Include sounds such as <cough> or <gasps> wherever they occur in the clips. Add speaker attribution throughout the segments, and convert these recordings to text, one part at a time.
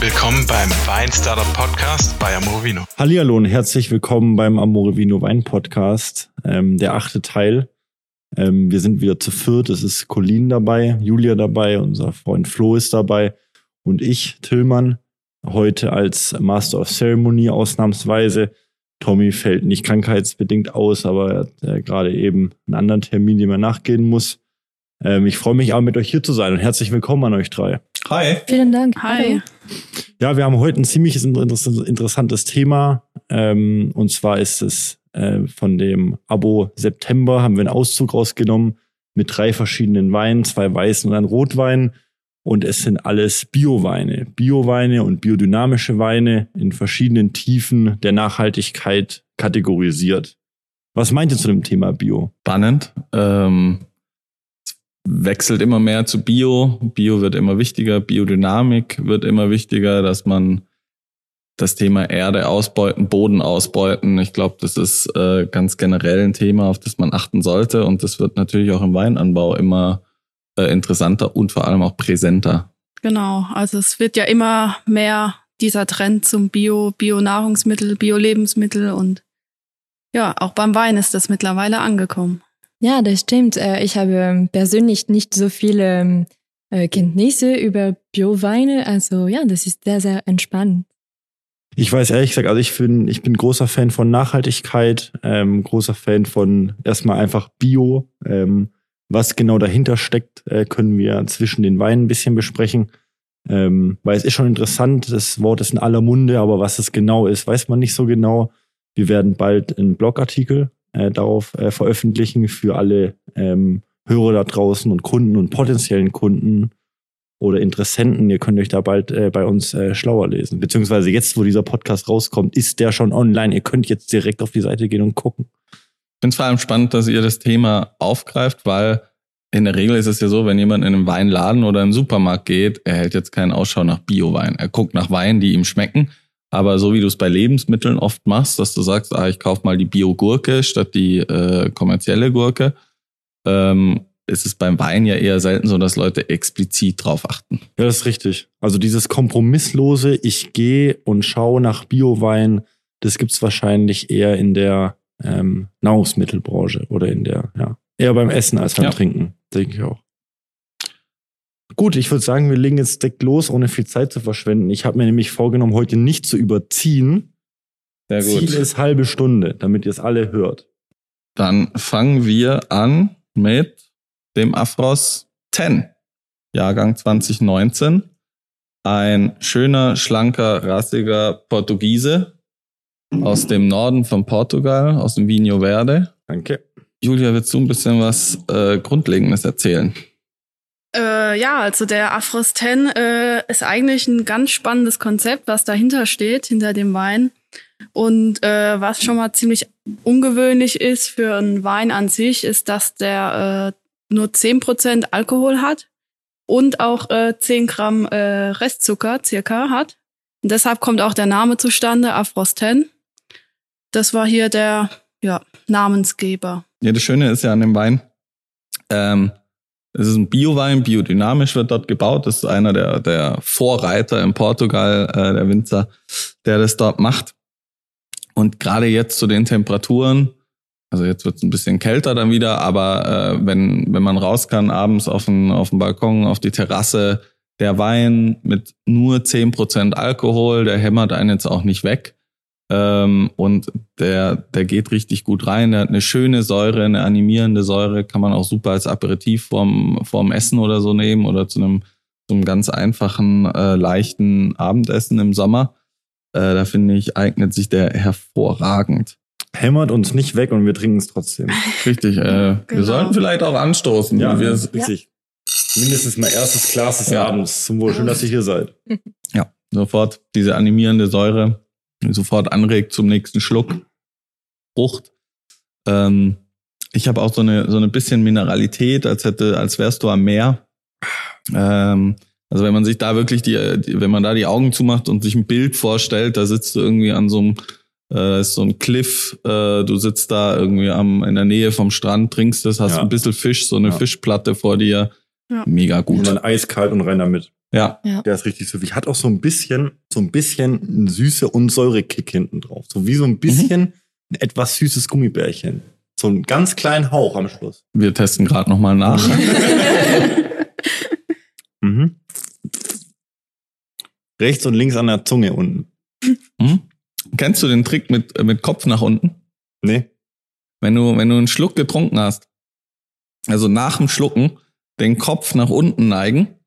Speaker 1: Willkommen beim Wein Startup Podcast bei Amorovino.
Speaker 2: Hallihallo und herzlich willkommen beim Amorovino Wein Podcast, ähm, der achte Teil. Ähm, wir sind wieder zu viert. Es ist Colin dabei, Julia dabei, unser Freund Flo ist dabei und ich, Tillmann, heute als Master of Ceremony ausnahmsweise. Tommy fällt nicht krankheitsbedingt aus, aber er hat äh, gerade eben einen anderen Termin, dem er nachgehen muss. Ähm, ich freue mich auch mit euch hier zu sein und herzlich willkommen an euch drei.
Speaker 3: Hi.
Speaker 4: Vielen Dank.
Speaker 5: Hi.
Speaker 2: Ja, wir haben heute ein ziemlich interessantes Thema. Ähm, und zwar ist es äh, von dem Abo September, haben wir einen Auszug rausgenommen mit drei verschiedenen Weinen, zwei weißen und ein Rotwein. Und es sind alles Bioweine. Bioweine und biodynamische Weine in verschiedenen Tiefen der Nachhaltigkeit kategorisiert. Was meint ihr zu dem Thema Bio?
Speaker 3: Spannend. Ähm, wechselt immer mehr zu Bio. Bio wird immer wichtiger. Biodynamik wird immer wichtiger, dass man das Thema Erde ausbeuten, Boden ausbeuten. Ich glaube, das ist äh, ganz generell ein Thema, auf das man achten sollte. Und das wird natürlich auch im Weinanbau immer äh, interessanter und vor allem auch präsenter.
Speaker 5: Genau. Also es wird ja immer mehr dieser Trend zum Bio, Bio-Nahrungsmittel, Bio-Lebensmittel und ja, auch beim Wein ist das mittlerweile angekommen.
Speaker 4: Ja, das stimmt. Äh, ich habe persönlich nicht so viele äh, Kenntnisse über Bioweine. Also ja, das ist sehr, sehr entspannend.
Speaker 2: Ich weiß ehrlich gesagt, also ich bin, ich bin großer Fan von Nachhaltigkeit, ähm, großer Fan von erstmal einfach Bio. Ähm, was genau dahinter steckt, äh, können wir zwischen den Weinen ein bisschen besprechen. Ähm, weil es ist schon interessant, das Wort ist in aller Munde, aber was es genau ist, weiß man nicht so genau. Wir werden bald einen Blogartikel äh, darauf äh, veröffentlichen für alle ähm, Hörer da draußen und Kunden und potenziellen Kunden oder Interessenten. Ihr könnt euch da bald äh, bei uns äh, schlauer lesen. Beziehungsweise jetzt, wo dieser Podcast rauskommt, ist der schon online. Ihr könnt jetzt direkt auf die Seite gehen und gucken.
Speaker 3: Ich finde es vor allem spannend, dass ihr das Thema aufgreift, weil in der Regel ist es ja so, wenn jemand in einen Weinladen oder einen Supermarkt geht, er hält jetzt keinen Ausschau nach Biowein. Er guckt nach Weinen, die ihm schmecken aber so wie du es bei Lebensmitteln oft machst, dass du sagst, ah, ich kauf mal die Bio-Gurke statt die äh, kommerzielle Gurke, ähm, ist es beim Wein ja eher selten so, dass Leute explizit drauf achten.
Speaker 2: Ja, das ist richtig. Also dieses kompromisslose, ich gehe und schaue nach Biowein, das gibt's wahrscheinlich eher in der ähm, Nahrungsmittelbranche oder in der, ja, eher beim Essen als beim ja. Trinken, denke ich auch. Gut, ich würde sagen, wir legen jetzt direkt los, ohne viel Zeit zu verschwenden. Ich habe mir nämlich vorgenommen, heute nicht zu überziehen. Sehr gut. Ziel ist halbe Stunde, damit ihr es alle hört.
Speaker 3: Dann fangen wir an mit dem Afros 10, Jahrgang 2019. Ein schöner, schlanker, rassiger Portugiese aus dem Norden von Portugal, aus dem Vinho Verde.
Speaker 2: Danke.
Speaker 3: Julia, willst du ein bisschen was äh, Grundlegendes erzählen?
Speaker 5: Äh, ja, also der Afros 10 äh, ist eigentlich ein ganz spannendes Konzept, was dahinter steht, hinter dem Wein. Und äh, was schon mal ziemlich ungewöhnlich ist für einen Wein an sich, ist, dass der äh, nur 10% Alkohol hat und auch äh, 10 Gramm äh, Restzucker circa hat. Und deshalb kommt auch der Name zustande, Afros 10. Das war hier der ja, Namensgeber.
Speaker 3: Ja, das Schöne ist ja an dem Wein, ähm, es ist ein Biowein, biodynamisch wird dort gebaut. Das ist einer der, der Vorreiter in Portugal, äh, der Winzer, der das dort macht. Und gerade jetzt zu den Temperaturen, also jetzt wird es ein bisschen kälter dann wieder, aber äh, wenn, wenn man raus kann, abends auf den, auf den Balkon, auf die Terrasse, der Wein mit nur zehn Prozent Alkohol, der hämmert einen jetzt auch nicht weg. Ähm, und der, der geht richtig gut rein. Der hat eine schöne Säure, eine animierende Säure, kann man auch super als Aperitif vorm, vorm Essen oder so nehmen oder zu einem, zu einem ganz einfachen, äh, leichten Abendessen im Sommer. Äh, da finde ich, eignet sich der hervorragend.
Speaker 2: Hämmert uns nicht weg und wir trinken es trotzdem. <laughs>
Speaker 3: Richtig, äh, genau. wir sollten vielleicht auch anstoßen.
Speaker 2: Ja, wir, richtig. Ja. Mindestens mal erstes Glas des ja. Abends. Zum Wohl. Schön, dass ihr hier seid.
Speaker 3: Ja, sofort diese animierende Säure sofort anregt zum nächsten Schluck. Frucht. Ähm, ich habe auch so eine so eine bisschen Mineralität, als hätte, als wärst du am Meer. Ähm, also wenn man sich da wirklich die, die, wenn man da die Augen zumacht und sich ein Bild vorstellt, da sitzt du irgendwie an so einem, äh, ist so ein Cliff, äh, du sitzt da irgendwie am in der Nähe vom Strand, trinkst das, hast ja. ein bisschen Fisch, so eine ja. Fischplatte vor dir. Ja. Mega gut. Und
Speaker 2: dann eiskalt und rein damit.
Speaker 3: Ja.
Speaker 2: Der ist richtig süffig. Hat auch so ein bisschen, so ein bisschen einen Süße- und Säurekick hinten drauf. So wie so ein bisschen ein etwas süßes Gummibärchen. So einen ganz kleinen Hauch am Schluss.
Speaker 3: Wir testen gerade nochmal nach. <laughs>
Speaker 2: Mhm. Rechts und links an der Zunge unten.
Speaker 3: Hm? Kennst du den Trick mit, mit Kopf nach unten?
Speaker 2: Nee.
Speaker 3: Wenn du, wenn du einen Schluck getrunken hast, also nach dem Schlucken, den Kopf nach unten neigen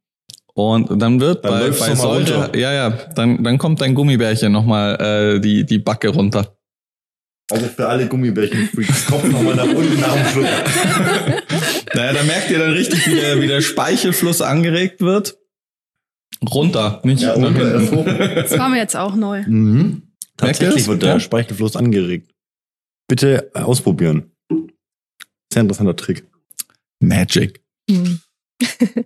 Speaker 3: und dann wird
Speaker 2: Dann
Speaker 3: bei, bei
Speaker 2: runter.
Speaker 3: ja, ja, dann, dann kommt dein Gummibärchen nochmal äh, die, die Backe runter.
Speaker 2: Also für alle Gummibärchen-Freaks, Kopf nochmal nach unten nach dem Schluck. <laughs>
Speaker 3: Naja, da merkt ihr dann richtig, wie der, wie der Speichelfluss angeregt wird. Runter, nicht
Speaker 2: Ja, runter.
Speaker 5: Das war mir jetzt auch neu.
Speaker 2: Mhm. Tatsächlich wird der
Speaker 3: Ja.
Speaker 2: Speichelfluss angeregt. Bitte äh, ausprobieren. Sehr interessanter Trick.
Speaker 3: Magic.
Speaker 4: Hm. <laughs>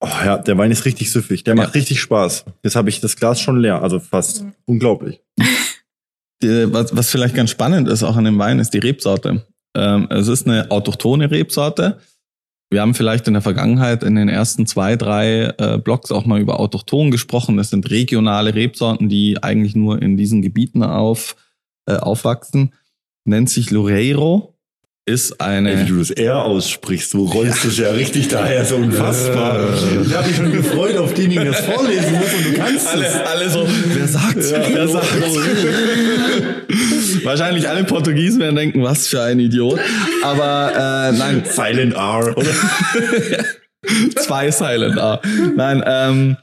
Speaker 2: Oh ja, der Wein ist richtig süffig. Der macht richtig Spaß. Jetzt habe ich das Glas schon leer, also fast. Unglaublich. <laughs>
Speaker 3: Die, was, was vielleicht ganz spannend ist auch an dem Wein, ist die Rebsorte. Ähm, es ist eine autochthone Rebsorte. Wir haben vielleicht in der Vergangenheit in den ersten zwei, drei äh, Blogs auch mal über Autochton gesprochen. Das sind regionale Rebsorten, die eigentlich nur in diesen Gebieten auf, äh, aufwachsen. Nennt sich Loureiro, ist eine...
Speaker 2: Ey, wie du das R aussprichst, du rollst es ja richtig daher, so unfassbar. Ich habe mich schon gefreut, auf den ich das vorlesen muss und du kannst
Speaker 3: alle,
Speaker 2: es.
Speaker 3: alle so, wer sagt's?
Speaker 2: Ja,
Speaker 3: wer sagt's? Wahrscheinlich alle Portugiesen werden denken, was für ein Idiot. Aber äh, nein,
Speaker 2: Silent R, oder? <laughs>
Speaker 3: zwei Silent A. Nein, ähm,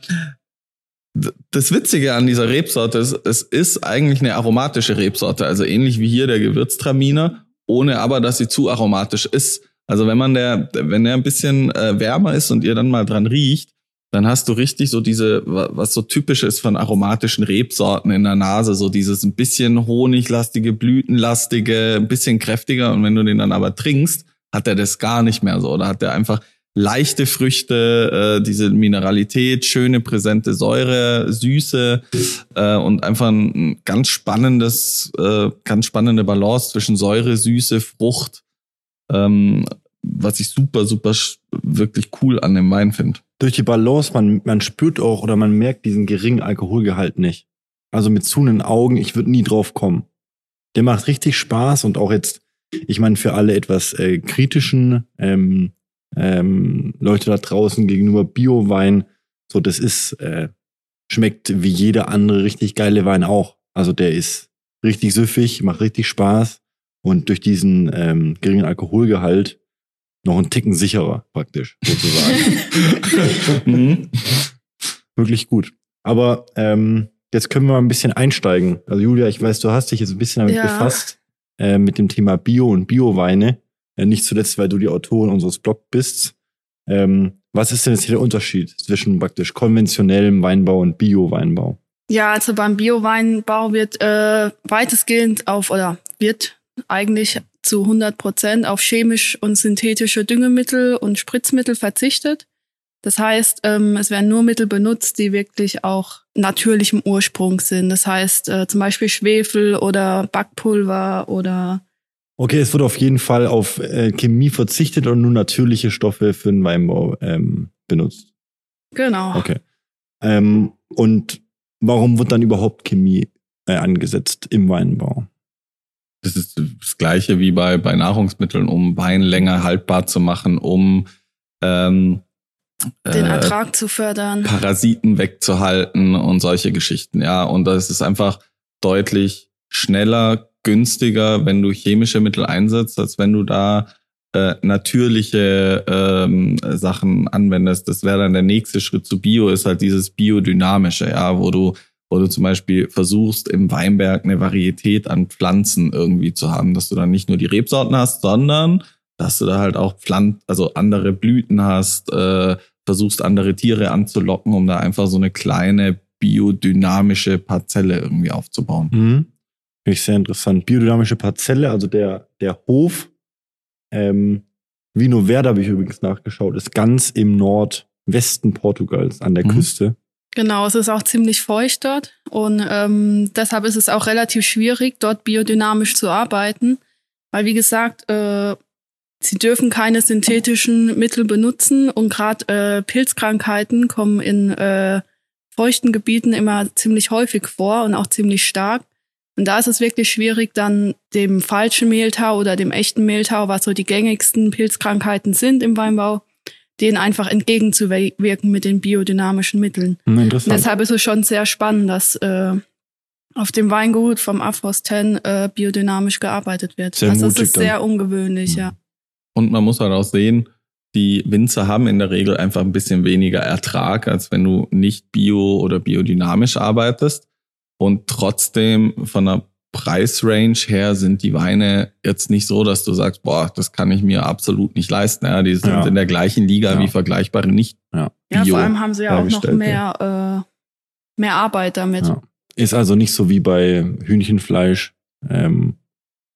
Speaker 3: das Witzige an dieser Rebsorte ist, es ist eigentlich eine aromatische Rebsorte, also ähnlich wie hier der Gewürztraminer, ohne aber, dass sie zu aromatisch ist. Also wenn man der, wenn der ein bisschen äh, wärmer ist und ihr dann mal dran riecht, dann hast du richtig so diese, wa- was so typisch ist von aromatischen Rebsorten in der Nase, so dieses ein bisschen honiglastige, blütenlastige, ein bisschen kräftiger. Und wenn du den dann aber trinkst, hat er das gar nicht mehr so. Oder hat er einfach leichte Früchte, äh, diese Mineralität, schöne präsente Säure, Süße äh, und einfach ein ganz spannendes, äh, ganz spannende Balance zwischen Säure, Süße, Frucht, ähm, was ich super, super wirklich cool an dem Wein finde.
Speaker 2: Durch die Balance, man, man spürt auch oder man merkt diesen geringen Alkoholgehalt nicht. Also mit zunen Augen, ich würde nie drauf kommen. Der macht richtig Spaß und auch jetzt, ich meine, für alle etwas äh, kritischen ähm, ähm, Leute da draußen gegenüber Bio-Wein, so das ist, äh, schmeckt wie jeder andere richtig geile Wein auch. Also der ist richtig süffig, macht richtig Spaß und durch diesen ähm, geringen Alkoholgehalt noch einen Ticken sicherer praktisch sozusagen. <laughs> <laughs>
Speaker 3: Mhm.
Speaker 2: Wirklich gut. Aber ähm, jetzt können wir mal ein bisschen einsteigen. Also Julia, ich weiß, du hast dich jetzt ein bisschen damit
Speaker 5: Ja.
Speaker 2: befasst, äh, mit dem Thema Bio und Bioweine. Äh, nicht zuletzt, weil du die Autorin unseres Blogs bist. Ähm, was ist denn jetzt hier der Unterschied zwischen praktisch konventionellem Weinbau und Bio-Weinbau?
Speaker 5: Ja, also beim Bioweinbau wird äh, weitestgehend auf oder wird eigentlich zu 100 Prozent auf chemisch und synthetische Düngemittel und Spritzmittel verzichtet. Das heißt, ähm, es werden nur Mittel benutzt, die wirklich auch natürlichem Ursprung sind. Das heißt äh, zum Beispiel Schwefel oder Backpulver oder
Speaker 2: Okay, es wird auf jeden Fall auf äh, Chemie verzichtet und nur natürliche Stoffe für den Weinbau ähm, benutzt.
Speaker 5: genau.
Speaker 2: Okay. Ähm, und warum wird dann überhaupt Chemie äh, angesetzt im Weinbau?
Speaker 3: Das ist das Gleiche wie bei, bei Nahrungsmitteln, um Wein länger haltbar zu machen, um ähm,
Speaker 5: Den
Speaker 3: äh,
Speaker 5: Ertrag zu fördern.
Speaker 3: Parasiten wegzuhalten und solche Geschichten. Ja, und das ist einfach deutlich schneller, günstiger, wenn du chemische Mittel einsetzt, als wenn du da äh, natürliche ähm, Sachen anwendest. Das wäre dann der nächste Schritt zu Bio, ist halt dieses biodynamische, ja, wo du wo du zum Beispiel versuchst, im Weinberg eine Varietät an Pflanzen irgendwie zu haben, dass du dann nicht nur die Rebsorten hast, sondern dass du da halt auch Pflanzen, also andere Blüten hast, äh, versuchst andere Tiere anzulocken, um da einfach so eine kleine biodynamische Parzelle irgendwie aufzubauen.
Speaker 2: Mhm. Finde ich sehr interessant. Biodynamische Parzelle, also der, der Hof, ähm, Vino Verde habe ich übrigens nachgeschaut, ist ganz im Nordwesten Portugals an der
Speaker 3: Mhm.
Speaker 2: Küste.
Speaker 5: Genau, es ist auch ziemlich feucht dort und ähm, deshalb ist es auch relativ schwierig, dort biodynamisch zu arbeiten, weil wie gesagt, äh, sie dürfen keine synthetischen Mittel benutzen und gerade äh, Pilzkrankheiten kommen in äh, feuchten Gebieten immer ziemlich häufig vor und auch ziemlich stark. Und da ist es wirklich schwierig, dann dem falschen Mehltau oder dem echten Mehltau, was so die gängigsten Pilzkrankheiten sind im Weinbau, denen einfach entgegenzuwirken mit den biodynamischen Mitteln.
Speaker 2: Hm, Interessant.
Speaker 5: deshalb ist es schon sehr spannend, dass äh, auf dem Weingut vom Afros 10 äh, biodynamisch gearbeitet wird.
Speaker 2: Sehr
Speaker 5: also es ist
Speaker 2: dann.
Speaker 5: sehr ungewöhnlich, ja.
Speaker 3: Und man muss halt auch sehen, die Winzer haben in der Regel einfach ein bisschen weniger Ertrag, als wenn du nicht bio oder biodynamisch arbeitest. Und trotzdem von der Preisrange her sind die Weine jetzt nicht so, dass du sagst, boah, das kann ich mir absolut nicht leisten. Ja, die sind
Speaker 2: Ja.
Speaker 3: in der gleichen Liga
Speaker 2: Ja.
Speaker 3: wie vergleichbare nicht.
Speaker 5: Ja,
Speaker 3: Bio
Speaker 5: vor allem haben sie ja auch noch mehr, äh, mehr Arbeit damit.
Speaker 2: Ja. Ist also nicht so wie bei Hühnchenfleisch, ähm,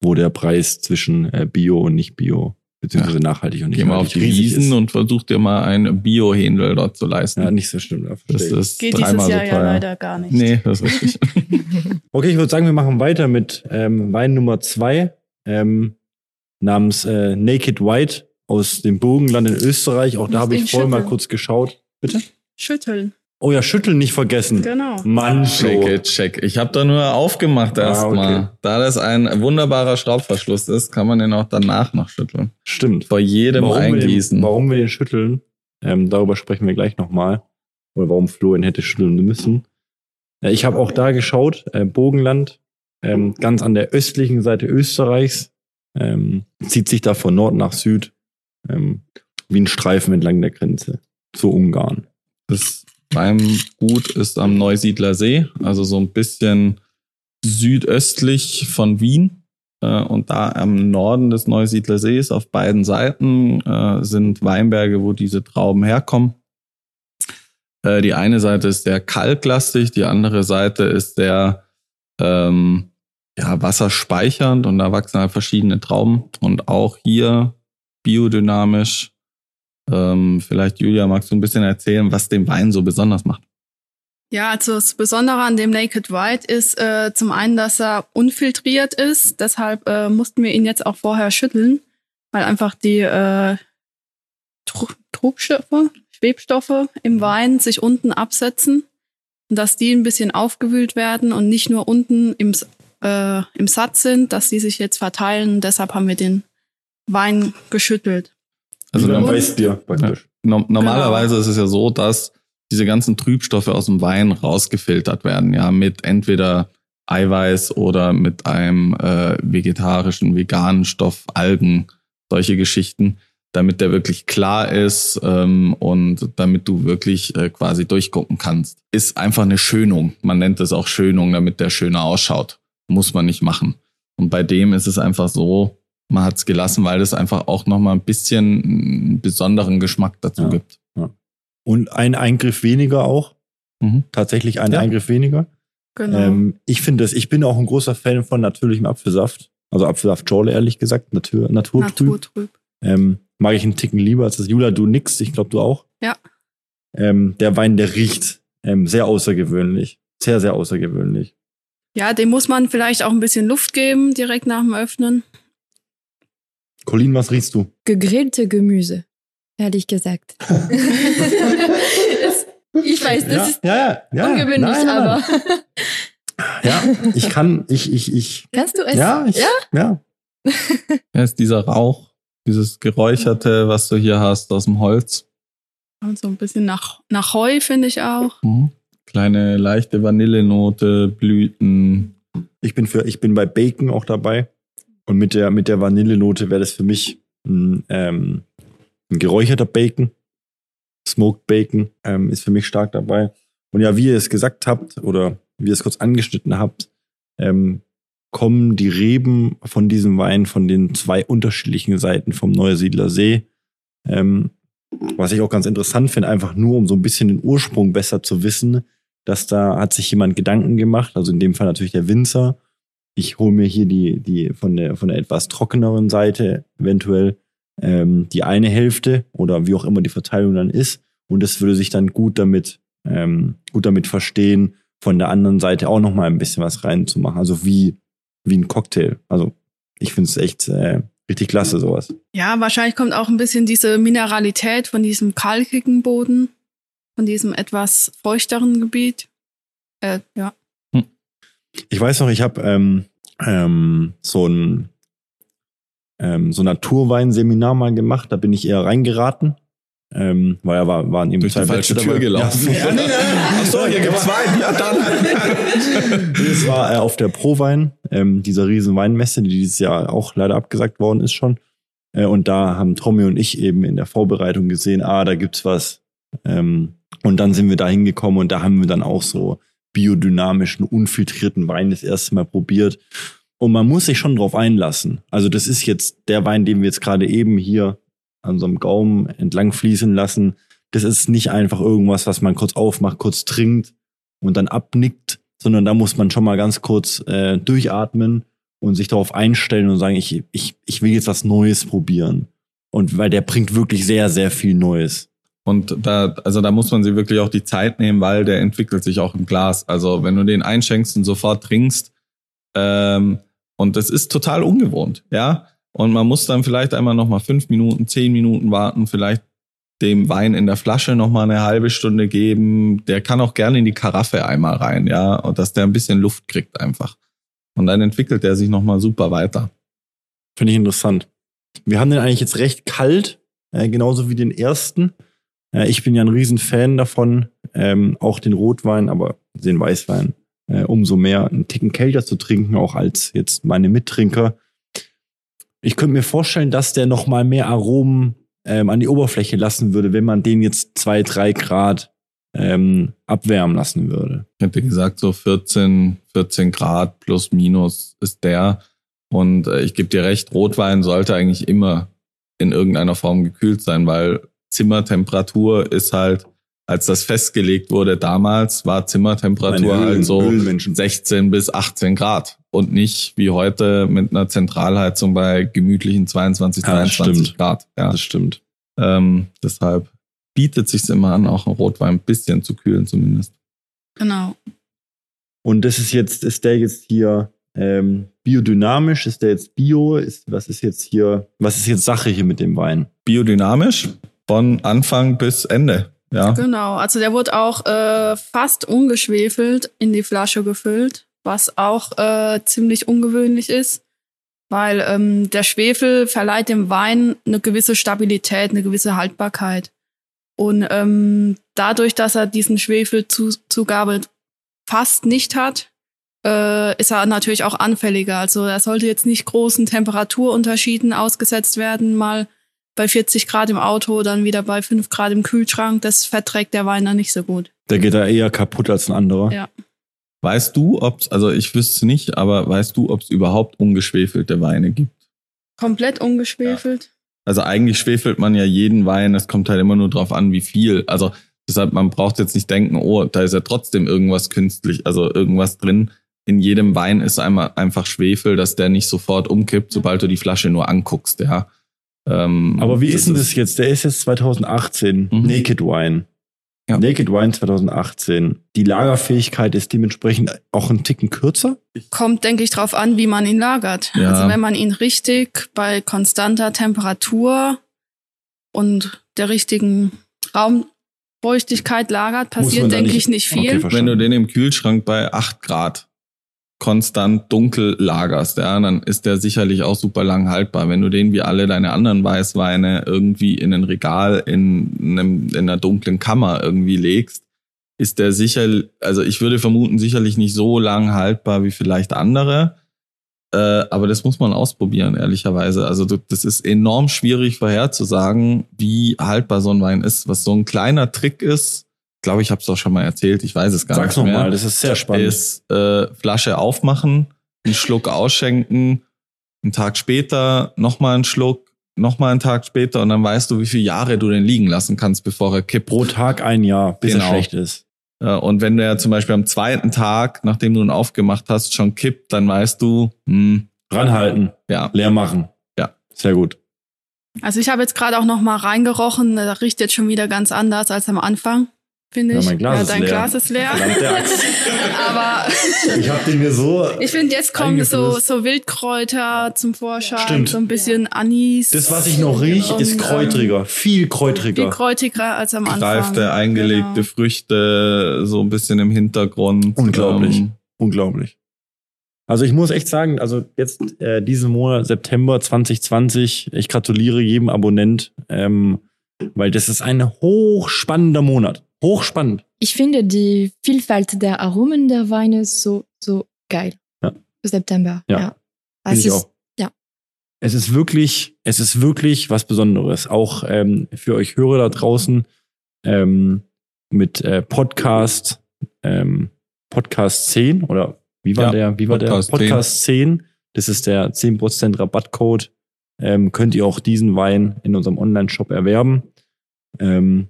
Speaker 2: wo der Preis zwischen äh, Bio und nicht Bio, beziehungsweise nachhaltig und nicht
Speaker 3: Geh mal auf die Wiesen
Speaker 2: ist.
Speaker 3: und versuch dir mal ein Bio-Händel dort zu leisten.
Speaker 2: Ja, nicht so schlimm. Ja,
Speaker 3: das ist
Speaker 5: Geht dieses Jahr
Speaker 3: so
Speaker 5: ja leider gar nicht.
Speaker 3: Nee, das ist richtig. <laughs>
Speaker 2: Okay, ich würde sagen, wir machen weiter mit ähm, Wein Nummer zwei ähm, namens äh, Naked White aus dem Burgenland in Österreich. Auch da habe ich vorhin mal kurz geschaut. Bitte?
Speaker 5: Schütteln,
Speaker 2: Oh ja, schütteln nicht vergessen.
Speaker 5: genau.
Speaker 2: Mann,
Speaker 3: Check it, check. Ich habe da nur aufgemacht
Speaker 2: Ah,
Speaker 3: erstmal.
Speaker 2: okay.
Speaker 3: Da das ein wunderbarer Schraubverschluss ist, kann man den auch danach noch schütteln.
Speaker 2: Stimmt.
Speaker 3: Vor jedem
Speaker 2: warum Wir
Speaker 3: Eingießen.
Speaker 2: den, warum wir den schütteln, ähm, darüber sprechen wir gleich nochmal. Oder warum Florian hätte schütteln müssen. Äh, ich habe auch da geschaut, äh, Bogenland, ähm, ganz an der östlichen Seite Österreichs, ähm, zieht sich da von Nord nach Süd ähm, wie ein Streifen entlang der Grenze zu Ungarn.
Speaker 3: Das Weingut ist am Neusiedler See, also so ein bisschen südöstlich von Wien. Äh, Und da am Norden des Neusiedler Sees auf beiden Seiten äh, sind Weinberge, wo diese Trauben herkommen. Äh, Die eine Seite ist sehr kalklastig, die andere Seite ist sehr ähm, ja, wasserspeichernd und da wachsen halt verschiedene Trauben. Und auch hier biodynamisch. Ähm, vielleicht, Julia, magst du ein bisschen erzählen, was den Wein so besonders macht?
Speaker 5: Ja, also das Besondere an dem Naked White ist äh, zum einen, dass er unfiltriert ist. Deshalb äh, mussten wir ihn jetzt auch vorher schütteln, weil einfach die äh, Tru Trubstoffe, Schwebstoffe im Wein sich unten absetzen und dass die ein bisschen aufgewühlt werden und nicht nur unten im, äh, im Satz sind, dass die sich jetzt verteilen. Deshalb haben wir den Wein geschüttelt.
Speaker 3: Also
Speaker 2: Wie
Speaker 3: norm
Speaker 2: beim Weißbier praktisch.
Speaker 3: norm- normalerweise
Speaker 5: Genau.
Speaker 3: ist es ja so, dass diese ganzen Trübstoffe aus dem Wein rausgefiltert werden, ja, mit entweder Eiweiß oder mit einem äh, vegetarischen, veganen Stoff, Algen, solche Geschichten, damit der wirklich klar ist ähm, und damit du wirklich äh, quasi durchgucken kannst. Ist einfach eine Schönung. Man nennt es auch Schönung, damit der schöner ausschaut. Muss man nicht machen. Und bei dem ist es einfach so, man hat es gelassen, weil es einfach auch nochmal ein bisschen einen besonderen Geschmack dazu
Speaker 2: Ja.
Speaker 3: gibt.
Speaker 2: Und ein Eingriff weniger auch.
Speaker 3: Mhm.
Speaker 2: Tatsächlich ein
Speaker 3: Ja.
Speaker 2: Eingriff weniger.
Speaker 5: Genau.
Speaker 2: Ähm, ich finde das, ich bin auch ein großer Fan von natürlichem Apfelsaft. Also Apfelsaft Schorle, ehrlich gesagt. Natur, naturtrüb.
Speaker 5: Naturtrüb.
Speaker 2: Ähm, mag ich einen Ticken lieber als das Jula, du nix. Ich glaube, du auch.
Speaker 5: Ja.
Speaker 2: Ähm, der Wein, der riecht ähm, sehr außergewöhnlich. Sehr, sehr außergewöhnlich.
Speaker 5: Ja, dem muss man vielleicht auch ein bisschen Luft geben, direkt nach dem Öffnen.
Speaker 2: Colin, was riechst du?
Speaker 4: Gegrillte Gemüse, ehrlich gesagt. Es- <laughs> ich weiß, das
Speaker 2: ja,
Speaker 4: ist
Speaker 2: ja, ja,
Speaker 4: ungewöhnlich,
Speaker 2: Nein, nein, nein.
Speaker 4: aber
Speaker 2: Ja, ich kann, ich, ich, ich.
Speaker 4: kannst du es?
Speaker 2: Ja, ich,
Speaker 4: ja?
Speaker 2: ja. <laughs>
Speaker 3: Ja, ist dieser Rauch, dieses Geräucherte, was du hier hast aus dem Holz.
Speaker 5: Und so ein bisschen nach, nach Heu, finde ich auch.
Speaker 3: Mhm. Kleine leichte Vanillenote, Blüten.
Speaker 2: Ich bin für, ich bin bei Bacon auch dabei. Und mit der, mit der Vanillenote wäre das für mich ein, ähm, ein geräucherter Bacon. Smoked Bacon ähm, ist für mich stark dabei. Und ja, wie ihr es gesagt habt oder wie ihr es kurz angeschnitten habt, ähm, kommen die Reben von diesem Wein von den zwei unterschiedlichen Seiten vom Neusiedler See. Ähm, was ich auch ganz interessant finde, einfach nur um so ein bisschen den Ursprung besser zu wissen, dass da hat sich jemand Gedanken gemacht, also in dem Fall natürlich der Winzer. Ich hole mir hier die, die von der, von der etwas trockeneren Seite eventuell ähm, die eine Hälfte oder wie auch immer die Verteilung dann ist. Und das würde sich dann gut damit, ähm, gut damit verstehen, von der anderen Seite auch noch mal ein bisschen was reinzumachen. Also wie, wie ein Cocktail. Also ich finde es echt, äh, Richtig klasse, sowas.
Speaker 5: Ja, wahrscheinlich kommt auch ein bisschen diese Mineralität von diesem kalkigen Boden, von diesem etwas feuchteren Gebiet. Äh, ja.
Speaker 2: Ich weiß noch, ich habe ähm, ähm, so ein ähm, so Naturweinseminar mal gemacht, da bin ich eher reingeraten. Ähm, weil er war, waren eben
Speaker 3: Durch die
Speaker 2: zwei
Speaker 3: falsche
Speaker 2: Wettbewerbe.
Speaker 3: Tür gelaufen.
Speaker 2: Ja, nee, nee,
Speaker 3: Ach so, hier gibt's Wein. Ja, dann. <laughs>
Speaker 2: Das war äh, auf der Prowein, ähm, dieser riesen Weinmesse, die dieses Jahr auch leider abgesagt worden ist schon. Äh, und da haben Tommy und ich eben in der Vorbereitung gesehen, ah, da gibt's was. Ähm, und dann sind wir da hingekommen und da haben wir dann auch so biodynamischen, unfiltrierten Wein das erste Mal probiert. Und man muss sich schon drauf einlassen. Also das ist jetzt der Wein, den wir jetzt gerade eben hier an so einem Gaumen entlang fließen lassen. Das ist nicht einfach irgendwas, was man kurz aufmacht, kurz trinkt und dann abnickt, sondern da muss man schon mal ganz kurz äh, durchatmen und sich darauf einstellen und sagen, ich, ich, ich will jetzt was Neues probieren. Und weil der bringt wirklich sehr, sehr viel Neues.
Speaker 3: Und da, also da muss man sich wirklich auch die Zeit nehmen, weil der entwickelt sich auch im Glas. Also wenn du den einschenkst und sofort trinkst, ähm, und das ist total ungewohnt, ja. Und man muss dann vielleicht einmal nochmal fünf Minuten, zehn Minuten warten, vielleicht dem Wein in der Flasche nochmal eine halbe Stunde geben. Der kann auch gerne in die Karaffe einmal rein, ja, und dass der ein bisschen Luft kriegt einfach. Und dann entwickelt der sich nochmal super weiter.
Speaker 2: Finde ich interessant. Wir haben den eigentlich jetzt recht kalt, äh, genauso wie den ersten. Äh, ich bin ja ein Riesenfan davon, ähm, auch den Rotwein, aber den Weißwein äh, umso mehr einen Ticken kälter zu trinken, auch als jetzt meine Mittrinker. Ich könnte mir vorstellen, dass der noch mal mehr Aromen ähm, an die Oberfläche lassen würde, wenn man den jetzt zwei, drei Grad ähm, abwärmen lassen würde.
Speaker 3: Ich hätte gesagt, so 14, 14 Grad plus minus ist der. Und äh, ich gebe dir recht, Rotwein sollte eigentlich immer in irgendeiner Form gekühlt sein, weil Zimmertemperatur ist halt, als das festgelegt wurde damals, war Zimmertemperatur
Speaker 2: Öl-
Speaker 3: halt so
Speaker 2: Ölmenschen.
Speaker 3: 16 bis 18 Grad und nicht wie heute mit einer Zentralheizung bei gemütlichen 22,
Speaker 2: Ja, das
Speaker 3: 23
Speaker 2: stimmt.
Speaker 3: Grad. Ja.
Speaker 2: Das stimmt.
Speaker 3: Ähm, deshalb bietet sich immer an, auch einen Rotwein ein bisschen zu kühlen zumindest.
Speaker 5: Genau.
Speaker 2: Und das ist jetzt, ist der jetzt hier ähm, biodynamisch? Ist der jetzt bio? Ist, was ist jetzt hier, was ist jetzt Sache hier mit dem Wein?
Speaker 3: Biodynamisch von Anfang bis Ende. Ja.
Speaker 5: Genau, also der wurde auch äh, fast ungeschwefelt in die Flasche gefüllt, was auch äh, ziemlich ungewöhnlich ist, weil ähm, der Schwefel verleiht dem Wein eine gewisse Stabilität, eine gewisse Haltbarkeit. Und ähm, dadurch, dass er diesen Schwefelzugabe fast nicht hat, äh, ist er natürlich auch anfälliger. Also er sollte jetzt nicht großen Temperaturunterschieden ausgesetzt werden, mal bei 40 Grad im Auto, dann wieder bei 5 Grad im Kühlschrank. Das verträgt der Wein dann nicht so gut.
Speaker 2: Der geht da eher kaputt als ein anderer.
Speaker 5: Ja.
Speaker 3: Weißt du, ob's, also ich wüsste es nicht, aber weißt du, ob es überhaupt ungeschwefelte Weine gibt?
Speaker 5: Komplett ungeschwefelt.
Speaker 3: Also eigentlich schwefelt man ja jeden Wein, es kommt halt immer nur drauf an, wie viel. Also deshalb, man braucht jetzt nicht denken, oh, da ist ja trotzdem irgendwas künstlich, also irgendwas drin. In jedem Wein ist einmal einfach Schwefel, dass der nicht sofort umkippt, sobald du die Flasche nur anguckst, ja. Ähm,
Speaker 2: Aber wie ist denn das jetzt? Der ist jetzt 2018
Speaker 3: Mhm.
Speaker 2: Naked Wine.
Speaker 3: Ja.
Speaker 2: Naked Wine 2018. Die Lagerfähigkeit ist dementsprechend auch ein Ticken kürzer.
Speaker 5: Kommt, denke ich, drauf an, wie man ihn lagert.
Speaker 3: Ja.
Speaker 5: Also wenn man ihn richtig bei konstanter Temperatur und der richtigen Raumfeuchtigkeit lagert, passiert, denke
Speaker 2: nicht-
Speaker 5: ich, nicht viel.
Speaker 2: Okay,
Speaker 3: Wenn du den im Kühlschrank bei 8 Grad konstant dunkel lagerst, ja, dann ist der sicherlich auch super lang haltbar. Wenn du den wie alle deine anderen Weißweine irgendwie in ein Regal in, einem, in einer dunklen Kammer irgendwie legst, ist der sicher, also ich würde vermuten, sicherlich nicht so lang haltbar wie vielleicht andere. Äh, aber das muss man ausprobieren, ehrlicherweise. Also du- das ist enorm schwierig vorherzusagen, wie haltbar so ein Wein ist. Was so ein kleiner Trick ist, glaube ich, habe es doch schon mal erzählt, ich weiß es gar
Speaker 2: Sag's
Speaker 3: nicht mehr
Speaker 2: nochmal, das ist sehr spannend.
Speaker 3: ist äh, Flasche aufmachen, einen Schluck ausschenken, einen Tag später nochmal einen Schluck, nochmal einen Tag später und dann weißt du, wie viele Jahre du den liegen lassen kannst, bevor er kippt.
Speaker 2: Pro Tag ein Jahr, bis
Speaker 3: Genau.
Speaker 2: er schlecht ist.
Speaker 3: Und wenn der zum Beispiel am zweiten Tag, nachdem du ihn aufgemacht hast, schon kippt, dann weißt du, hm,
Speaker 2: Ranhalten,
Speaker 3: ja,
Speaker 2: leer machen.
Speaker 3: Ja.
Speaker 2: Sehr gut.
Speaker 5: Also ich habe jetzt gerade auch noch mal reingerochen, der riecht jetzt schon wieder ganz anders als am Anfang. Finde
Speaker 2: Ja,
Speaker 5: ich.
Speaker 2: mein Glas
Speaker 5: ja, dein
Speaker 2: leer.
Speaker 5: Glas ist leer. <laughs> Aber
Speaker 2: Ich habe den mir so.
Speaker 5: ich finde, jetzt kommen so, so Wildkräuter zum Vorschein.
Speaker 2: Stimmt.
Speaker 5: So ein bisschen Anis.
Speaker 2: Das, was ich noch riech, ist
Speaker 5: Und,
Speaker 2: kräutriger. Viel
Speaker 5: Viel
Speaker 2: kräutriger.
Speaker 5: kräutiger als am Anfang.
Speaker 3: Greifte, eingelegte
Speaker 5: Genau.
Speaker 3: Früchte, so ein bisschen im Hintergrund.
Speaker 2: Unglaublich.
Speaker 3: Ähm,
Speaker 2: Unglaublich. Also ich muss echt sagen, also jetzt äh, diesen Monat September 2020, ich gratuliere jedem Abonnent, ähm, weil das ist ein hochspannender Monat. Hochspannend.
Speaker 4: Ich finde die Vielfalt der Aromen der Weine so, so geil.
Speaker 2: Ja.
Speaker 4: Für September.
Speaker 2: Ja.
Speaker 4: Ja.
Speaker 2: Finde
Speaker 4: Es
Speaker 2: ich
Speaker 4: ist,
Speaker 2: auch.
Speaker 4: ja.
Speaker 2: Es ist wirklich, es ist wirklich was Besonderes. Auch ähm, für euch Hörer da draußen ähm, mit äh, Podcast, ähm, Podcast 10 oder wie war
Speaker 3: Ja,
Speaker 2: der, wie war
Speaker 3: Podcast
Speaker 2: der?
Speaker 3: 10.
Speaker 2: Podcast 10. Das ist der 10% Rabattcode. Ähm, könnt ihr auch diesen Wein in unserem Online-Shop erwerben. Ähm,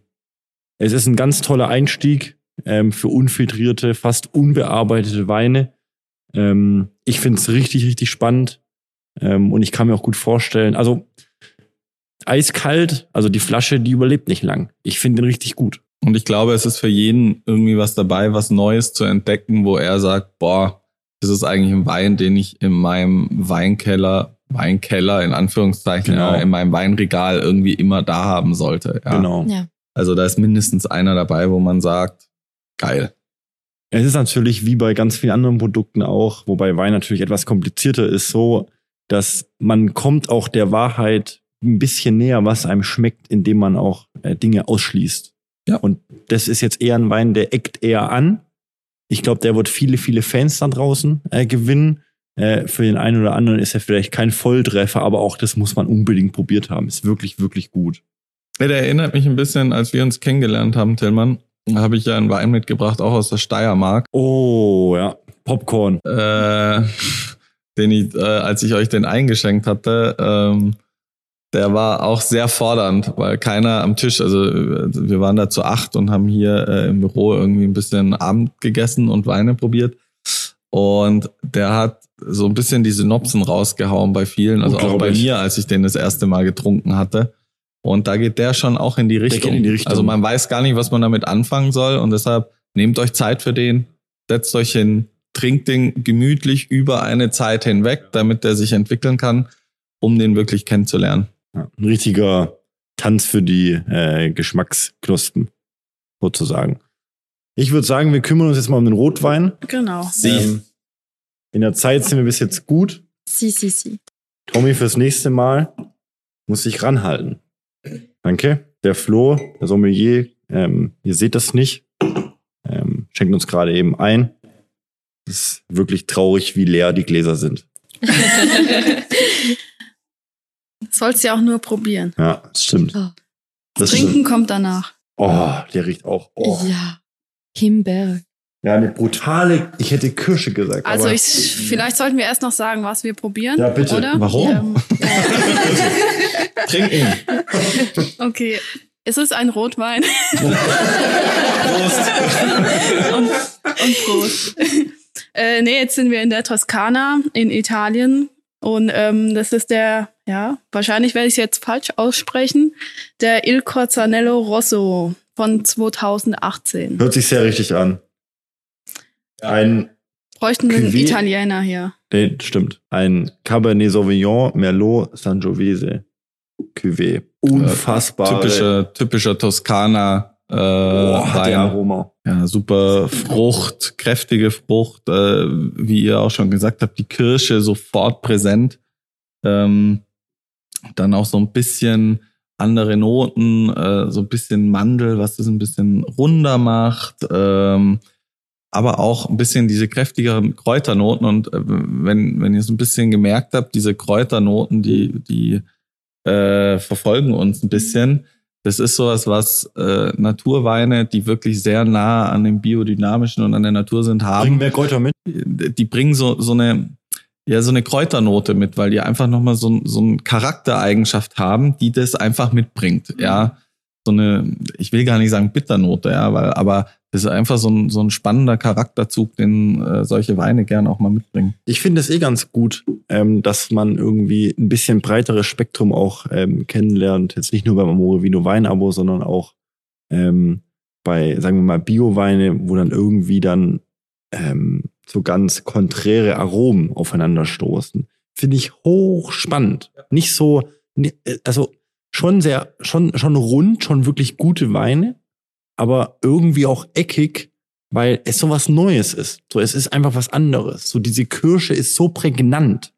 Speaker 2: es ist ein ganz toller Einstieg ähm, für unfiltrierte, fast unbearbeitete Weine. Ähm, ich finde es richtig, richtig spannend. Ähm, und ich kann mir auch gut vorstellen, also eiskalt, also die Flasche, die überlebt nicht lang. Ich finde den richtig gut.
Speaker 3: Und ich glaube, es ist für jeden irgendwie was dabei, was Neues zu entdecken, wo er sagt, boah, das ist eigentlich ein Wein, den ich in meinem Weinkeller, Weinkeller in Anführungszeichen,
Speaker 2: Genau.
Speaker 3: ja, in meinem Weinregal irgendwie immer da haben sollte. Ja.
Speaker 2: Genau.
Speaker 4: Ja.
Speaker 3: Also da ist mindestens einer dabei, wo man sagt, geil.
Speaker 2: Es ist natürlich wie bei ganz vielen anderen Produkten auch, wobei Wein natürlich etwas komplizierter ist, so, dass man kommt auch der Wahrheit ein bisschen näher, was einem schmeckt, indem man auch äh, Dinge ausschließt.
Speaker 3: Ja.
Speaker 2: Und das ist jetzt eher ein Wein, der eckt eher an. Ich glaube, der wird viele, viele Fans da draußen äh, gewinnen. Äh, für den einen oder anderen ist er vielleicht kein Volltreffer, aber auch das muss man unbedingt probiert haben. Ist wirklich, wirklich gut.
Speaker 3: Ja, der erinnert mich ein bisschen, als wir uns kennengelernt haben, Tillmann. Habe ich ja einen Wein mitgebracht, auch aus der Steiermark.
Speaker 2: Oh, ja. Popcorn.
Speaker 3: äh, <laughs> den ich, äh, als ich euch den eingeschenkt hatte, ähm, der war auch sehr fordernd, weil keiner am Tisch, also äh, wir waren da zu acht und haben hier äh, im Büro irgendwie ein bisschen Abend gegessen und Weine probiert. Und der hat so ein bisschen die Synopsen rausgehauen bei vielen, also auch bei mir, als ich den das erste Mal getrunken hatte. Und da geht der schon auch in die Richtung.
Speaker 2: geht in die Richtung.
Speaker 3: Also man weiß gar nicht, was man damit anfangen soll und deshalb nehmt euch Zeit für den, setzt euch hin, trinkt den gemütlich über eine Zeit hinweg, damit der sich entwickeln kann, um den wirklich kennenzulernen.
Speaker 2: Ja, ein richtiger Tanz für die äh, Geschmacksknospen, sozusagen. Ich würde sagen, wir kümmern uns jetzt mal um den Rotwein.
Speaker 5: Genau.
Speaker 2: Ähm, in der Zeit sind wir bis jetzt gut.
Speaker 4: Si, si, si.
Speaker 2: Tommy, fürs nächste Mal muss sich ranhalten. Danke. Der Flo, der Sommelier, ähm, ihr seht das nicht, ähm, schenkt uns gerade eben ein. Es ist wirklich traurig, wie leer die Gläser sind. <laughs>
Speaker 5: Sollst ja auch nur probieren.
Speaker 2: Ja, das stimmt.
Speaker 4: Oh.
Speaker 2: Das
Speaker 5: Trinken kommt danach.
Speaker 2: Oh, der riecht auch. Oh.
Speaker 4: Ja. Himbeere.
Speaker 2: Ja, eine brutale, ich hätte Kirsche gesagt.
Speaker 5: Also
Speaker 2: aber
Speaker 5: ich, vielleicht sollten wir erst noch sagen, was wir probieren.
Speaker 2: Ja, bitte.
Speaker 5: Oder?
Speaker 2: Warum?
Speaker 5: Ähm, <laughs>
Speaker 3: Trinken.
Speaker 5: okay. Es ist ein Rotwein.
Speaker 3: Prost.
Speaker 5: und, und Prost. äh, nee, jetzt sind wir in der Toskana in Italien. Und ähm, das ist der, ja, wahrscheinlich werde ich es jetzt falsch aussprechen, der Il Corzanello Rosso von 2018.
Speaker 2: Hört sich sehr richtig an. Ein,
Speaker 5: Bräuchten wir einen. Italiener hier.
Speaker 2: nee, stimmt. Ein Cabernet Sauvignon Merlot Sangiovese Cuvée. Unfassbar.
Speaker 3: Typischer, typischer Toskana äh,
Speaker 2: Boah, hat der. Aroma.
Speaker 3: Ja, super Frucht, kräftige Frucht, äh, wie ihr auch schon gesagt habt, die Kirsche sofort präsent. Ähm, dann auch so ein bisschen andere Noten, äh, so ein bisschen Mandel, was das ein bisschen runder macht. Ähm, aber auch ein bisschen diese kräftigeren Kräuternoten. Und äh, wenn, wenn ihr so ein bisschen gemerkt habt, diese Kräuternoten, die, die äh, verfolgen uns ein bisschen. Das ist sowas, was äh, Naturweine, die wirklich sehr nah an dem Biodynamischen und an der Natur sind, haben.
Speaker 2: mehr Kräuter mit.
Speaker 3: Die bringen so, so eine, ja, so eine Kräuternote mit, weil die einfach nochmal so, so eine Charaktereigenschaft haben, die das einfach mitbringt. Ja, so eine, ich will gar nicht sagen Bitternote, ja, weil, aber das ist einfach so ein, so ein spannender Charakterzug, den äh, solche Weine gerne auch mal mitbringen.
Speaker 2: Ich finde es eh ganz gut, ähm, dass man irgendwie ein bisschen breiteres Spektrum auch ähm, kennenlernt. Jetzt nicht nur beim Amore Vino Wein-Abo, sondern auch ähm, bei, sagen wir mal, Bioweine, wo dann irgendwie dann ähm, so ganz konträre Aromen aufeinanderstoßen. Finde ich hochspannend. Nicht so, ni- äh, also schon sehr, schon, schon rund, schon wirklich gute Weine, aber irgendwie auch eckig, weil es so was Neues ist. So, es ist einfach was anderes. So, diese Kirsche ist so prägnant.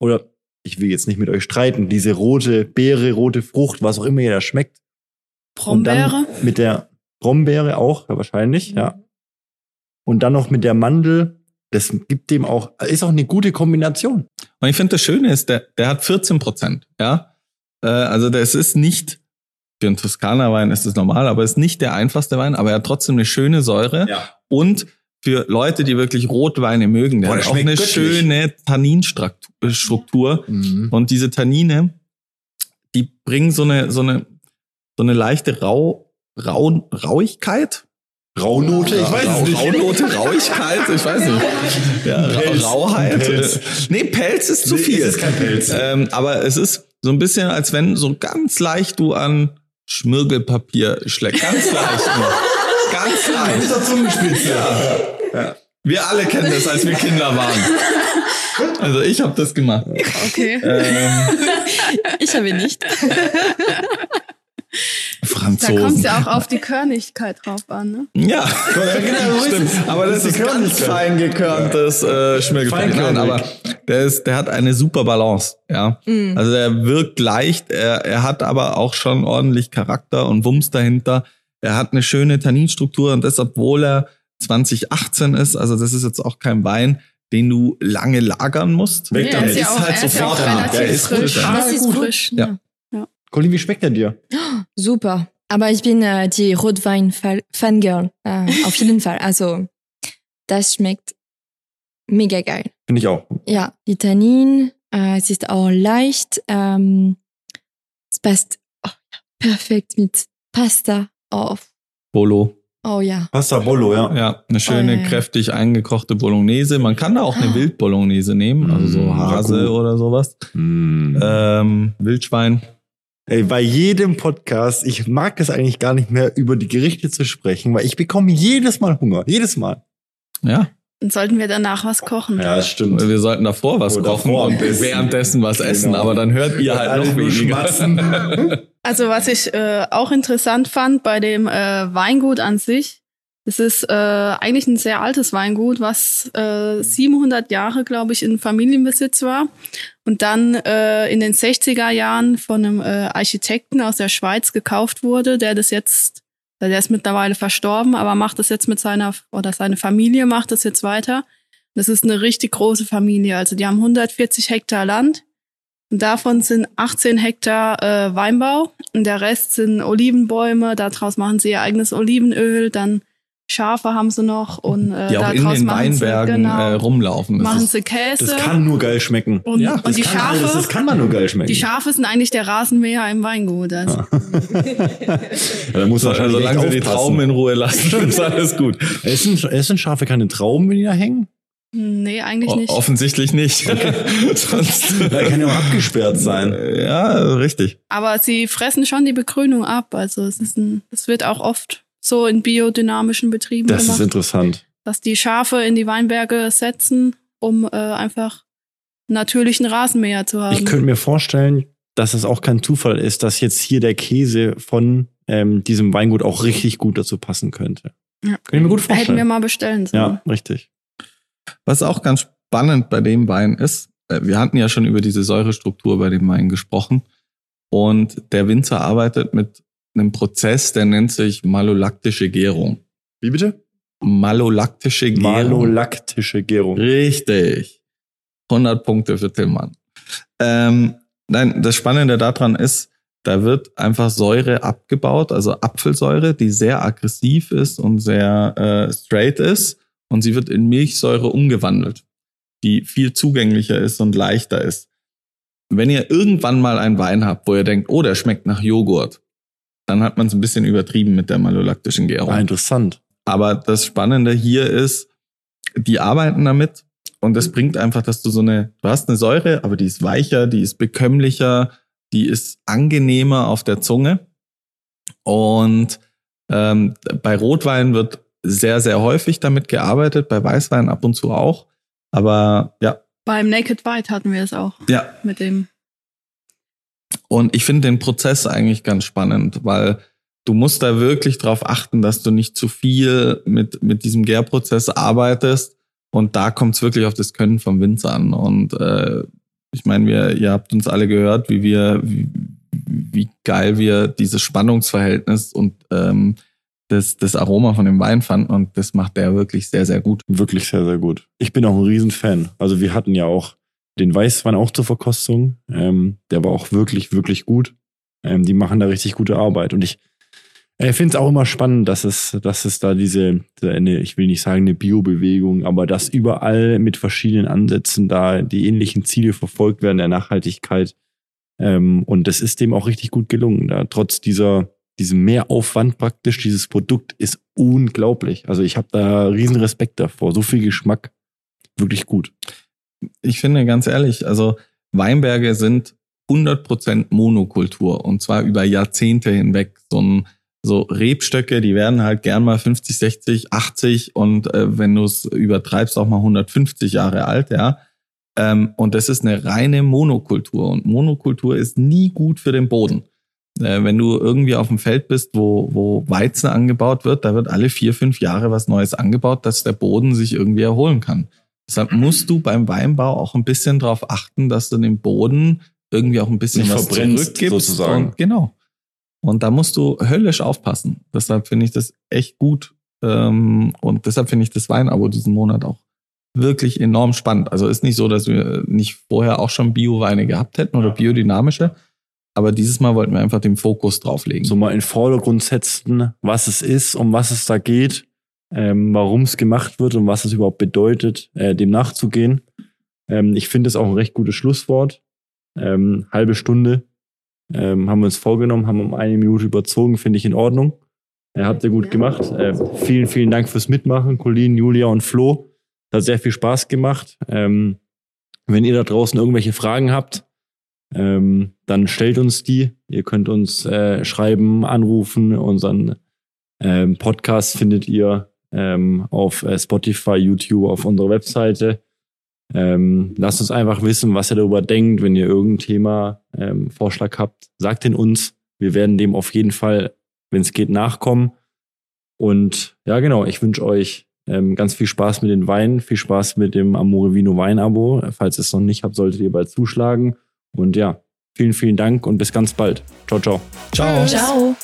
Speaker 2: Oder, ich will jetzt nicht mit euch streiten, diese rote Beere, rote Frucht, was auch immer ihr da schmeckt.
Speaker 5: Brombeere.
Speaker 2: mit der Brombeere auch, ja, wahrscheinlich, ja. Und dann noch mit der Mandel. Das gibt dem auch, ist auch eine gute Kombination.
Speaker 3: Und ich finde das Schöne ist, der, der hat 14 Prozent, ja. Äh, also das ist nicht, für einen Toskana-Wein ist das normal, aber ist nicht der einfachste Wein, aber er hat trotzdem eine schöne Säure.
Speaker 2: Ja.
Speaker 3: Und für Leute, die wirklich Rotweine mögen, der
Speaker 2: Boah,
Speaker 3: hat auch eine
Speaker 2: göttlich.
Speaker 3: schöne Tanninstruktur. Struktur. Und diese Tannine, die bringen so eine, so eine, so eine leichte Rau, Rau, Rauigkeit.
Speaker 2: Raunote, ich weiß
Speaker 3: Rau,
Speaker 2: es nicht.
Speaker 3: Raunote, Rauigkeit, ich weiß nicht. Ja,
Speaker 2: Pelz.
Speaker 3: Rauheit.
Speaker 2: Pelz.
Speaker 3: Nee, Pelz ist zu
Speaker 2: Nee,
Speaker 3: viel.
Speaker 2: es ist kein Pelz.
Speaker 3: Ähm, aber es ist so ein bisschen, als wenn so ganz leicht du an Schmirgelpapier schlägst. Ganz leicht nur. Ganz <laughs> leicht.
Speaker 2: der Zungenspitze.
Speaker 3: Wir alle kennen das, als wir Kinder waren. Also ich habe das gemacht.
Speaker 5: Okay.
Speaker 3: Ähm,
Speaker 4: Ich habe nicht.
Speaker 5: Da
Speaker 3: Franzosen.
Speaker 5: kommt es ja auch auf die Körnigkeit drauf an, ne?
Speaker 3: Ja,
Speaker 2: genau,
Speaker 3: stimmt.
Speaker 2: es.
Speaker 3: Aber das,
Speaker 2: Das ist
Speaker 3: ist ganz fein gekörntes äh, Schmirgelpapier. Nein, aber der ist, der hat eine super Balance. Ja,
Speaker 4: Mm.
Speaker 3: also der wirkt leicht. Er, er hat aber auch schon ordentlich Charakter und Wumms dahinter. Er hat eine schöne Tanninstruktur und das, obwohl er 2018 ist. Also das ist jetzt auch kein Wein, den du lange lagern musst.
Speaker 5: Ja,
Speaker 2: damit.
Speaker 5: ist ja auch,
Speaker 3: halt
Speaker 5: er ist ja
Speaker 3: sofort da. Der ist
Speaker 5: frisch.
Speaker 3: frisch.
Speaker 4: Das ist gut.
Speaker 5: frisch.
Speaker 3: Ja.
Speaker 5: Ja.
Speaker 2: Colin, wie schmeckt der dir? <gasps>
Speaker 4: Super. Aber ich bin äh, die Rotwein-Fangirl. Äh, auf jeden Fall. Also, das schmeckt mega geil.
Speaker 2: Finde ich auch.
Speaker 4: Ja, die Tannin, äh, es ist auch leicht. Ähm, es passt oh, perfekt mit Pasta auf.
Speaker 3: Bolo.
Speaker 4: Oh ja.
Speaker 2: Pasta Bollo, ja.
Speaker 3: Ja, eine schöne,
Speaker 4: Oh, ja.
Speaker 3: kräftig eingekochte Bolognese. Man kann da auch eine
Speaker 4: Ah.
Speaker 3: Wildbolognese nehmen, also so
Speaker 2: Mm,
Speaker 3: Hase oder sowas.
Speaker 2: Mm.
Speaker 3: Ähm, Wildschwein.
Speaker 2: Ey, bei jedem Podcast, ich mag es eigentlich gar nicht mehr, über die Gerichte zu sprechen, weil ich bekomme jedes Mal Hunger. Jedes Mal.
Speaker 3: Ja,
Speaker 5: Dann sollten wir danach was kochen.
Speaker 2: das stimmt.
Speaker 3: wir sollten davor was
Speaker 2: Oder
Speaker 3: kochen und
Speaker 2: Essen.
Speaker 3: währenddessen was essen,
Speaker 2: Genau.
Speaker 3: aber dann hört ihr halt noch weniger. <laughs>
Speaker 5: Also was ich äh, auch interessant fand bei dem äh, Weingut an sich, es ist äh, eigentlich ein sehr altes Weingut, was äh, 700 Jahre, glaube ich, in Familienbesitz war und dann äh, in den 60er Jahren von einem äh, Architekten aus der Schweiz gekauft wurde, der das jetzt, der ist mittlerweile verstorben, aber macht das jetzt mit seiner, oder seine Familie macht das jetzt weiter. Das ist eine richtig große Familie. Also die haben 140 Hektar Land und davon sind 18 Hektar äh, Weinbau und der Rest sind Olivenbäume. Daraus machen sie ihr eigenes Olivenöl. Dann Schafe haben sie noch und äh,
Speaker 3: Die auch in den Weinbergen
Speaker 5: sie, genau,
Speaker 3: äh, rumlaufen. Das
Speaker 5: machen
Speaker 3: ist-
Speaker 5: sie Käse.
Speaker 2: Das kann nur geil schmecken.
Speaker 5: und,
Speaker 3: Ja,
Speaker 5: und
Speaker 2: Das
Speaker 5: die
Speaker 2: kann,
Speaker 5: Schafe,
Speaker 2: Das, das kann man nur geil schmecken.
Speaker 5: die Schafe sind eigentlich der Rasenmäher im Weingut. Also.
Speaker 2: ja, <laughs> da muss
Speaker 3: so,
Speaker 2: man
Speaker 3: solange sie
Speaker 2: echt
Speaker 3: die. Trauben in Ruhe lassen, <laughs> ist alles gut.
Speaker 2: Essen, essen Schafe keine Trauben, wenn die da hängen?
Speaker 5: Nee, eigentlich
Speaker 3: O
Speaker 5: nicht.
Speaker 3: offensichtlich nicht. <laughs> Sonst,
Speaker 2: Da kann ja auch abgesperrt sein.
Speaker 3: ja, richtig.
Speaker 5: Aber sie fressen schon die Begrünung ab. Also es ist ein, es wird auch oft so in biodynamischen Betrieben
Speaker 2: Das ist
Speaker 5: gemacht,
Speaker 2: interessant.
Speaker 5: dass die Schafe in die Weinberge setzen, um äh, einfach natürlichen Rasenmäher zu haben.
Speaker 2: Ich könnte mir vorstellen, dass es auch kein Zufall ist, dass jetzt hier der Käse von ähm, diesem Weingut auch richtig gut dazu passen könnte.
Speaker 5: Ja.
Speaker 2: Kann ich mir gut
Speaker 5: Hätten wir
Speaker 2: vorstellen.
Speaker 5: mal bestellen sollen.
Speaker 2: Ja, richtig.
Speaker 3: Was auch ganz spannend bei dem Wein ist, äh, wir hatten ja schon über diese Säurestruktur bei dem Wein gesprochen. Und der Winzer arbeitet mit einem Prozess, der nennt sich malolaktische Gärung.
Speaker 2: Wie bitte?
Speaker 3: Malolaktische Gärung.
Speaker 2: Malolaktische Gärung.
Speaker 3: Richtig. 100 Punkte für Tillmann. Ähm, nein, das Spannende daran ist, da wird einfach Säure abgebaut, also Apfelsäure, die sehr aggressiv ist und sehr äh, straight ist. Und sie wird in Milchsäure umgewandelt, die viel zugänglicher ist und leichter ist. Wenn ihr irgendwann mal einen Wein habt, wo ihr denkt, oh, der schmeckt nach Joghurt, dann hat man es ein bisschen übertrieben mit der malolaktischen Gärung.
Speaker 2: Ah, interessant.
Speaker 3: Aber das Spannende hier ist, die arbeiten damit und das bringt einfach, dass du so eine, du hast eine Säure, aber die ist weicher, die ist bekömmlicher, die ist angenehmer auf der Zunge und Ähm, bei Rotwein wird sehr, sehr häufig damit gearbeitet, bei Weißwein ab und zu auch. Aber ja.
Speaker 5: Beim Naked White hatten wir es auch.
Speaker 3: Ja.
Speaker 5: Mit dem.
Speaker 3: Und ich finde den Prozess eigentlich ganz spannend, weil du musst da wirklich drauf achten, dass du nicht zu viel mit, mit diesem Gärprozess arbeitest. Und da kommt es wirklich auf das Können vom Winzer an. Und äh, ich meine, ihr habt uns alle gehört, wie wir, wie, wie geil wir dieses Spannungsverhältnis und ähm, das, das Aroma von dem Wein fanden und das macht der wirklich sehr, sehr gut.
Speaker 2: Wirklich sehr, sehr gut. Ich bin auch ein Riesenfan. Also wir hatten ja auch den Weißwein auch zur Verkostung. Ähm, der war auch wirklich, wirklich gut. Ähm, die machen da richtig gute Arbeit. Und ich äh, finde es auch immer spannend, dass es, dass es da diese, eine, ich will nicht sagen eine Bio-Bewegung, aber dass überall mit verschiedenen Ansätzen da die ähnlichen Ziele verfolgt werden der Nachhaltigkeit. Ähm, und das ist dem auch richtig gut gelungen. Da trotz dieser diesem Mehraufwand praktisch, dieses Produkt ist unglaublich. Also ich habe da riesen Respekt davor. So viel Geschmack, wirklich gut.
Speaker 3: Ich finde ganz ehrlich, also Weinberge sind 100% Monokultur und zwar über Jahrzehnte hinweg. So ein so Rebstöcke, die werden halt gern mal 50, 60, 80 und äh, wenn du es übertreibst, auch mal 150 Jahre alt, ja. Ähm, und das ist eine reine Monokultur und Monokultur ist nie gut für den Boden. Äh, wenn du irgendwie auf dem Feld bist, wo, wo Weizen angebaut wird, da wird alle vier, fünf Jahre was Neues angebaut, dass der Boden sich irgendwie erholen kann. Deshalb musst du beim Weinbau auch ein bisschen darauf achten, dass du dem Boden irgendwie auch ein bisschen
Speaker 2: Nicht
Speaker 3: was zurückgibst.
Speaker 2: sozusagen.
Speaker 3: Und, genau. Und da musst du höllisch aufpassen. Deshalb finde ich das echt gut. Ähm, und deshalb finde ich das Weinabo diesen Monat auch wirklich enorm spannend. Also ist nicht so, dass wir nicht vorher auch schon Bio-Weine gehabt hätten oder biodynamische. Aber dieses Mal wollten wir einfach den Fokus drauflegen.
Speaker 2: So mal in den Vordergrund setzen, was es ist, um was es da geht, ähm, warum es gemacht wird und was es überhaupt bedeutet, äh, dem nachzugehen. Ähm, ich finde es auch ein recht gutes Schlusswort. Ähm, halbe Stunde ähm, haben wir uns vorgenommen, haben um eine Minute überzogen, finde ich in Ordnung. Äh, habt ihr gut gemacht. Äh, vielen, vielen Dank fürs Mitmachen, Colin, Julia und Flo. Hat sehr viel Spaß gemacht. Ähm, wenn ihr da draußen irgendwelche Fragen habt, ähm, dann stellt uns die. Ihr könnt uns äh, schreiben, anrufen. Unseren ähm, Podcast findet ihr ähm, auf äh, Spotify, YouTube, auf unserer Webseite. Ähm, lasst uns einfach wissen, was ihr darüber denkt. Wenn ihr irgendein Thema, ähm, Vorschlag habt, sagt ihn uns. Wir werden dem auf jeden Fall, wenn es geht, nachkommen. Und ja, genau, ich wünsche euch ähm, ganz viel Spaß mit den Weinen, viel Spaß mit dem Amore Vino Wein-Abo. Falls ihr es noch nicht habt, solltet ihr bald zuschlagen. Und ja, vielen, vielen Dank und bis ganz bald. Ciao, ciao.
Speaker 3: Ciao.
Speaker 4: Ciao.